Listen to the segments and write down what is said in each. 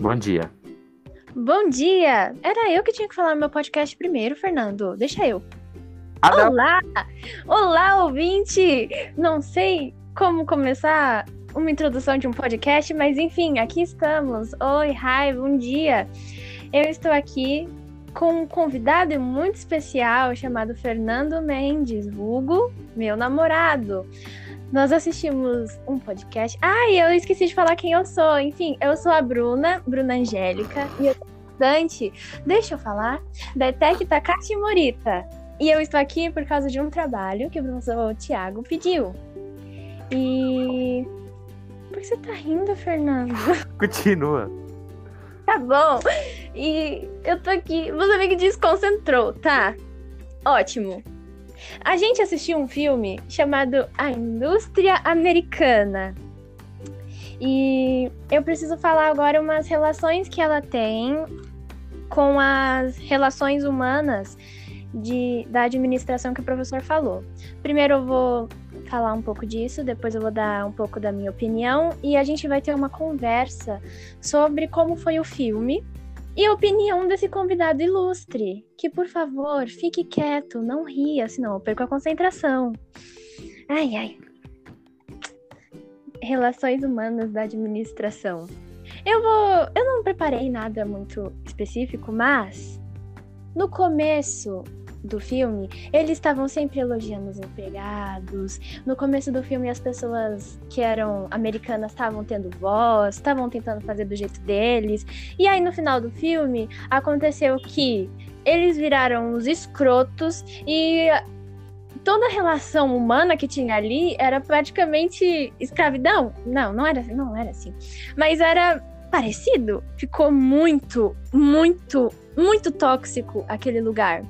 Bom dia. Bom dia! Era eu que tinha que falar no meu podcast primeiro, Fernando. Deixa eu. Ah. Olá! Olá, ouvinte! Não sei como começar uma introdução de um podcast, mas enfim, aqui estamos. Oi, hi, bom dia! Eu estou aqui com um convidado muito especial chamado Fernando Mendes, vulgo meu namorado. Nós assistimos um podcast. Ai, eu esqueci de falar quem eu sou. Enfim, eu sou a Bruna, Bruna Angélica, e eu sou estudante, deixa eu falar, da ETEC Takashi Morita. E eu estou aqui por causa de um trabalho que o professor Tiago pediu. E. Por que você tá rindo, Fernando? Continua. Tá bom. E eu tô aqui. Você meio que desconcentrou, tá? Ótimo. A gente assistiu um filme chamado A Indústria Americana. E eu preciso falar agora umas relações que ela tem com as relações humanas de, da administração que o professor falou. Primeiro eu vou falar um pouco disso, depois eu vou dar um pouco da minha opinião e a gente vai ter uma conversa sobre como foi o filme e a opinião desse convidado ilustre. Que, por favor, fique quieto, não ria, senão eu perco a concentração. Ai, ai. Relações humanas da administração. Eu vou. Eu não preparei nada muito específico, mas no começo do filme, eles estavam sempre elogiando os empregados. No começo do filme, as pessoas que eram americanas estavam tendo voz, estavam tentando fazer do jeito deles. E aí, no final do filme, aconteceu que eles viraram os escrotos e toda a relação humana que tinha ali era praticamente escravidão. Não, não era, não era assim. Mas era parecido. Ficou muito, muito, muito tóxico aquele lugar.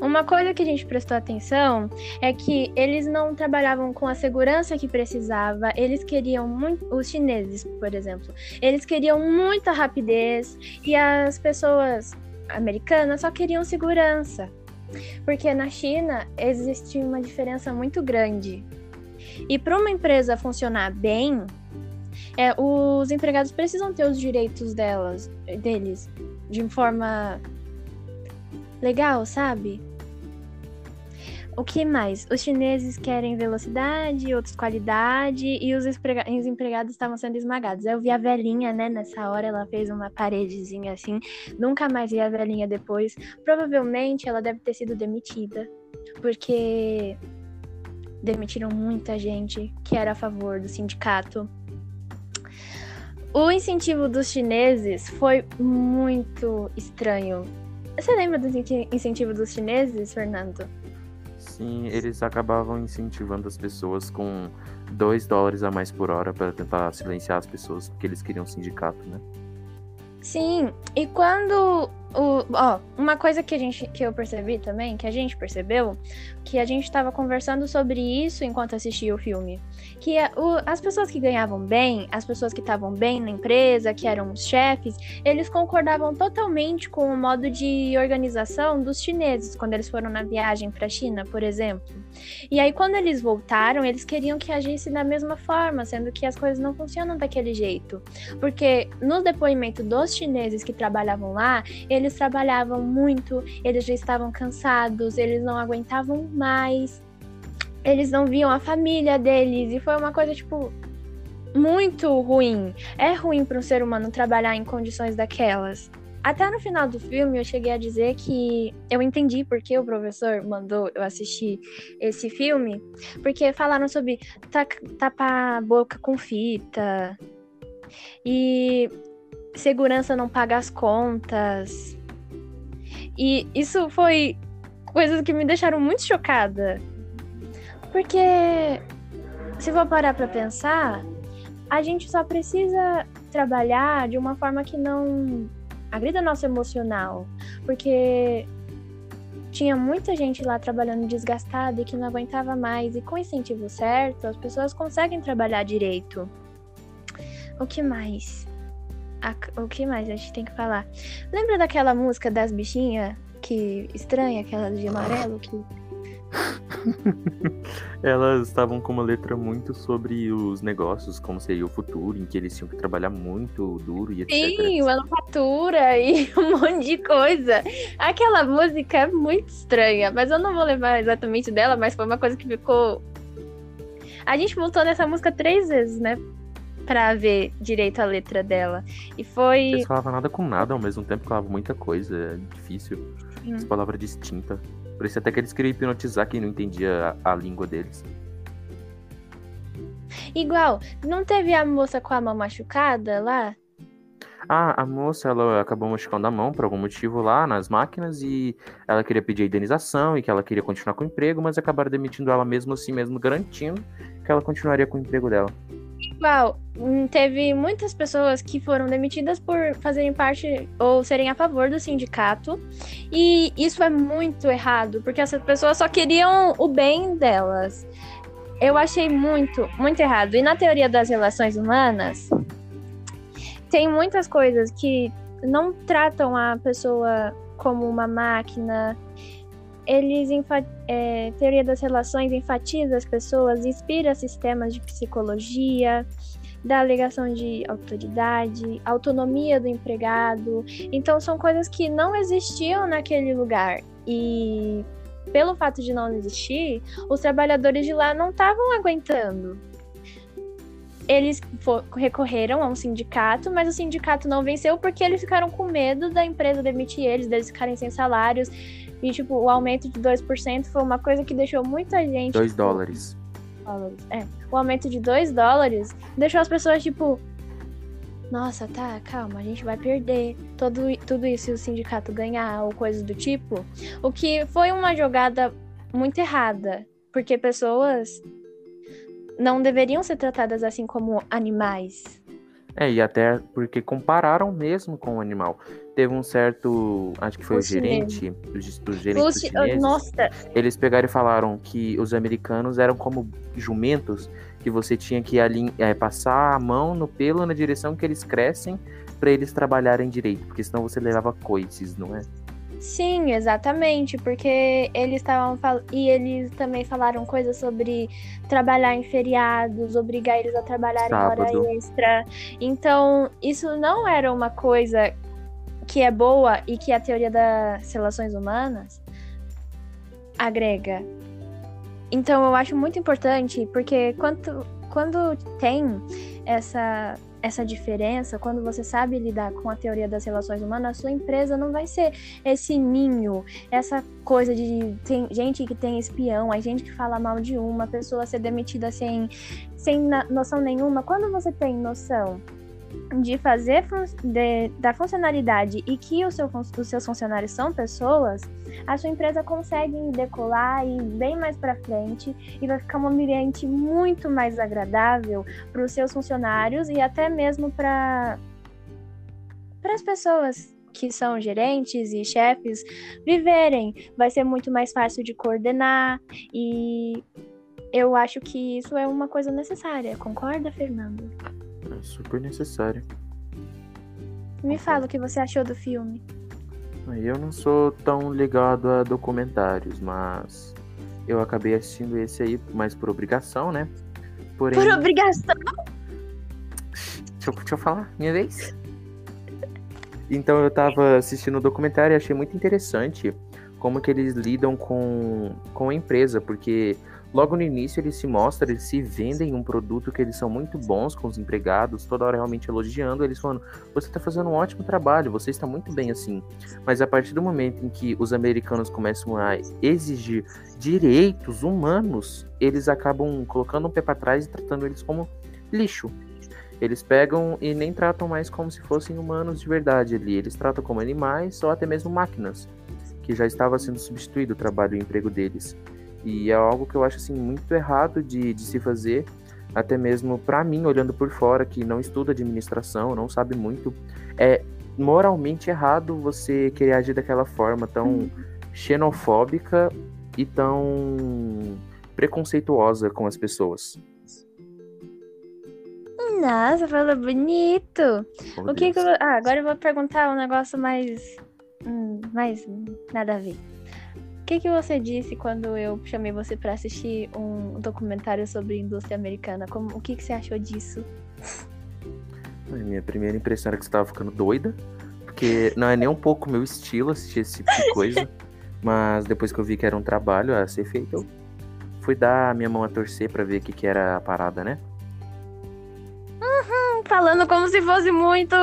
Uma coisa que a gente prestou atenção é que eles não trabalhavam com a segurança que precisava, eles queriam muito, os chineses, por exemplo, eles queriam muita rapidez e as pessoas americanas só queriam segurança. Porque na China existe uma diferença muito grande. E para uma empresa funcionar bem, é, os empregados precisam ter os direitos delas, deles de forma legal, sabe? O que mais? Os chineses querem velocidade, outros qualidade, e os, os empregados estavam sendo esmagados. Eu vi a velhinha, né? Nessa hora ela fez uma paredezinha assim. Nunca mais vi a velhinha depois. Provavelmente ela deve ter sido demitida, porque demitiram muita gente que era a favor do sindicato. O incentivo dos chineses foi muito estranho. Você lembra do incentivo dos chineses, Fernando? Sim, eles acabavam incentivando as pessoas com 2 dólares a mais por hora para tentar silenciar as pessoas, porque eles queriam sindicato, né? Sim, e quando o, ó, uma coisa que a gente que eu percebi também, que a gente percebeu, que a gente estava conversando sobre isso enquanto assistia o filme, que a, o, as pessoas que ganhavam bem, as pessoas que estavam bem na empresa, que eram os chefes, eles concordavam totalmente com o modo de organização dos chineses quando eles foram na viagem para a China, por exemplo. E aí quando eles voltaram, eles queriam que agisse da mesma forma, sendo que as coisas não funcionam daquele jeito, porque no depoimento dos chineses que trabalhavam lá, eles trabalhavam muito, eles já estavam cansados, eles não aguentavam mais, eles não viam a família deles, e foi uma coisa, tipo, muito ruim. É ruim para um ser humano trabalhar em condições daquelas. Até no final do filme eu cheguei a dizer que eu entendi porque o professor mandou eu assistir esse filme, porque falaram sobre tapar a boca com fita e segurança não paga as contas. E isso foi coisas que me deixaram muito chocada. Porque se for parar para pensar, a gente só precisa trabalhar de uma forma que não agrida nosso emocional, porque tinha muita gente lá trabalhando desgastada e que não aguentava mais, e com incentivo certo, as pessoas conseguem trabalhar direito. O que mais? O que mais a gente tem que falar? Lembra daquela música das bichinhas que estranha, aquela de amarelo que Elas estavam com uma letra muito sobre os negócios, como seria o futuro, em que eles tinham que trabalhar muito duro e etc. Sim, manufatura e um monte de coisa. Aquela música é muito estranha, mas eu não vou levar exatamente dela, mas foi uma coisa que ficou. A gente voltou nessa música três vezes, né? Pra ver direito a letra dela. E foi. Eles falavam nada com nada ao mesmo tempo, falavam muita coisa. É difícil. Hum. As palavras distintas. Por isso até que eles queriam hipnotizar quem não entendia a, a língua deles. Igual, não teve a moça com a mão machucada lá? Ah, a moça, ela acabou machucando a mão por algum motivo lá nas máquinas e ela queria pedir a indenização e que ela queria continuar com o emprego, mas acabaram demitindo ela mesmo assim, mesmo garantindo que ela continuaria com o emprego dela. Igual, hum, teve muitas pessoas que foram demitidas por fazerem parte ou serem a favor do sindicato. E isso é muito errado, porque essas pessoas só queriam o bem delas. Eu achei muito, muito errado. E na teoria das relações humanas, tem muitas coisas que não tratam a pessoa como uma máquina. Eles, é, teoria das relações, enfatiza as pessoas, inspira sistemas de psicologia, da alegação de autoridade, autonomia do empregado. Então, são coisas que não existiam naquele lugar. E pelo fato de não existir, os trabalhadores de lá não estavam aguentando. Eles recorreram a um sindicato, mas o sindicato não venceu porque eles ficaram com medo da empresa demitir eles, deles ficarem sem salários. E, tipo, o aumento de 2% foi uma coisa que deixou muita gente. 2 dólares. É, o aumento de 2 dólares deixou as pessoas tipo. Nossa, tá, calma, a gente vai perder todo, tudo isso se o sindicato ganhar ou coisas do tipo. O que foi uma jogada muito errada, porque pessoas não deveriam ser tratadas assim como animais. É, e até porque compararam mesmo com o animal. Teve um certo, acho que foi o, O gerente, os, os gerentes Os chi- chineses, Nossa, eles pegaram e falaram que os americanos eram como jumentos, que você tinha que alin- é, passar a mão no pelo na direção que eles crescem para eles trabalharem direito, porque senão você levava coices, não é? Sim, exatamente, porque eles estavam fal... e eles também falaram coisas sobre trabalhar em feriados, obrigar eles a trabalhar em hora extra. Então, isso não era uma coisa que é boa e que a teoria das relações humanas agrega. Então, eu acho muito importante, porque quando, quando tem essa essa diferença, quando você sabe lidar com a teoria das relações humanas, a sua empresa não vai ser esse ninho, essa coisa de tem gente que tem espião, a gente que fala mal de uma pessoa ser demitida sem, sem noção nenhuma. Quando você tem noção de fazer fun- de- da funcionalidade e que seu os seus funcionários são pessoas, a sua empresa consegue decolar e ir bem mais para frente e vai ficar um ambiente muito mais agradável para os seus funcionários e até mesmo para para as pessoas que são gerentes e chefes viverem. Vai ser muito mais fácil de coordenar e eu acho que isso é uma coisa necessária. Concorda, Fernando? Super necessário. Me fala o que você achou do filme. Eu não sou tão ligado a documentários, mas eu acabei assistindo esse aí mais por obrigação, né? Porém, Por obrigação. Deixa eu, deixa eu falar, minha vez. Então eu tava assistindo o documentário e achei muito interessante como que eles lidam com, com a empresa, porque logo no início eles se mostram, eles se vendem um produto que eles são muito bons com os empregados, toda hora realmente elogiando, eles falando, você está fazendo um ótimo trabalho, você está muito bem assim. Mas a partir do momento em que os americanos começam a exigir direitos humanos, eles acabam colocando um pé para trás e tratando eles como lixo. Eles pegam e nem tratam mais como se fossem humanos de verdade ali. Eles tratam como animais ou até mesmo máquinas, que já estava sendo substituído o trabalho e o emprego deles. E é algo que eu acho assim muito errado de, de se fazer, até mesmo para mim, olhando por fora, que não estuda administração, não sabe muito. É moralmente errado você querer agir daquela forma tão xenofóbica e tão preconceituosa com as pessoas. Nossa, falou bonito. Oh, O que que eu... Ah, agora eu vou perguntar um negócio mais. hum, mais nada a ver. Que, que você disse quando eu chamei você para assistir um documentário sobre indústria americana? Como, o que, que você achou disso? Minha primeira impressão era que você tava ficando doida. Porque não é nem um pouco meu estilo assistir esse tipo de coisa. mas depois que eu vi que era um trabalho a ser feito, eu fui dar a minha mão a torcer para ver o que, que era a parada, né? falando como se fosse muito.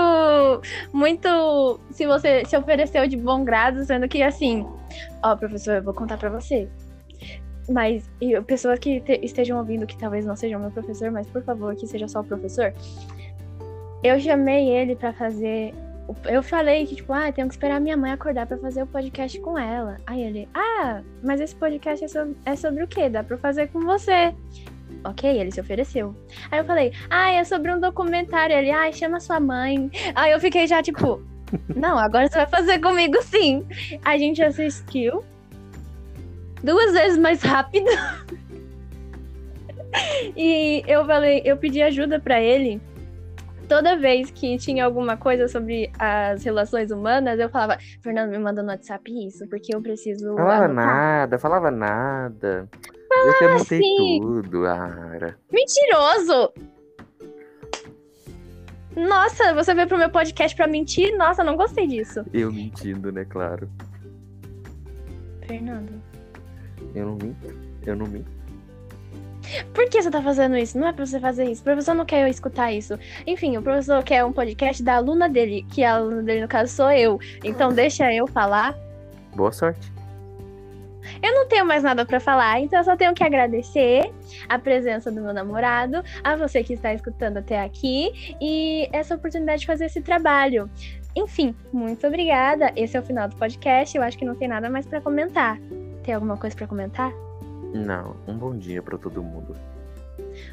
Muito. Se você se ofereceu de bom grado, sendo que assim. Ó, professor, eu vou contar pra você. Mas, e pessoas que te, estejam ouvindo, que talvez não sejam meu professor, mas por favor, que seja só o professor. Eu chamei ele para fazer. Eu falei que, tipo, ah, tenho que esperar minha mãe acordar para fazer o podcast com ela. Aí ele, ah, mas esse podcast é sobre, é sobre o quê? Dá pra fazer com você. Ok, ele se ofereceu. Aí eu falei, ah, é sobre um documentário. Ele, ah, chama sua mãe. Aí eu fiquei já tipo, não, agora você vai fazer comigo sim. A gente assistiu duas vezes mais rápido. e eu falei, eu pedi ajuda para ele. Toda vez que tinha alguma coisa sobre as relações humanas, eu falava, Fernando, me manda no WhatsApp isso, porque eu preciso. Falava anotar. nada, falava nada. Falava eu anotei assim. tudo, Ara. Mentiroso! Nossa, você veio pro meu podcast pra mentir? Nossa, não gostei disso. Eu mentindo, né, claro. Fernando. Eu não minto. Eu não minto. Por que você tá fazendo isso? Não é pra você fazer isso. O professor não quer eu escutar isso. Enfim, o professor quer um podcast da aluna dele, que a aluna dele, no caso, sou eu. Então deixa eu falar. Boa sorte. Eu não tenho mais nada para falar, então eu só tenho que agradecer a presença do meu namorado, a você que está escutando até aqui e essa oportunidade de fazer esse trabalho. Enfim, muito obrigada. Esse é o final do podcast. Eu acho que não tem nada mais para comentar. Tem alguma coisa para comentar? Não, um bom dia para todo mundo.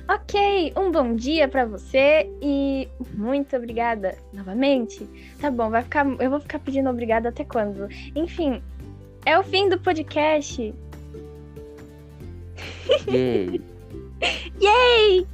Ok, um bom dia para você e muito obrigada novamente. Tá bom, vai ficar, eu vou ficar pedindo obrigada até quando? Enfim, é o fim do podcast. Yay! Yay!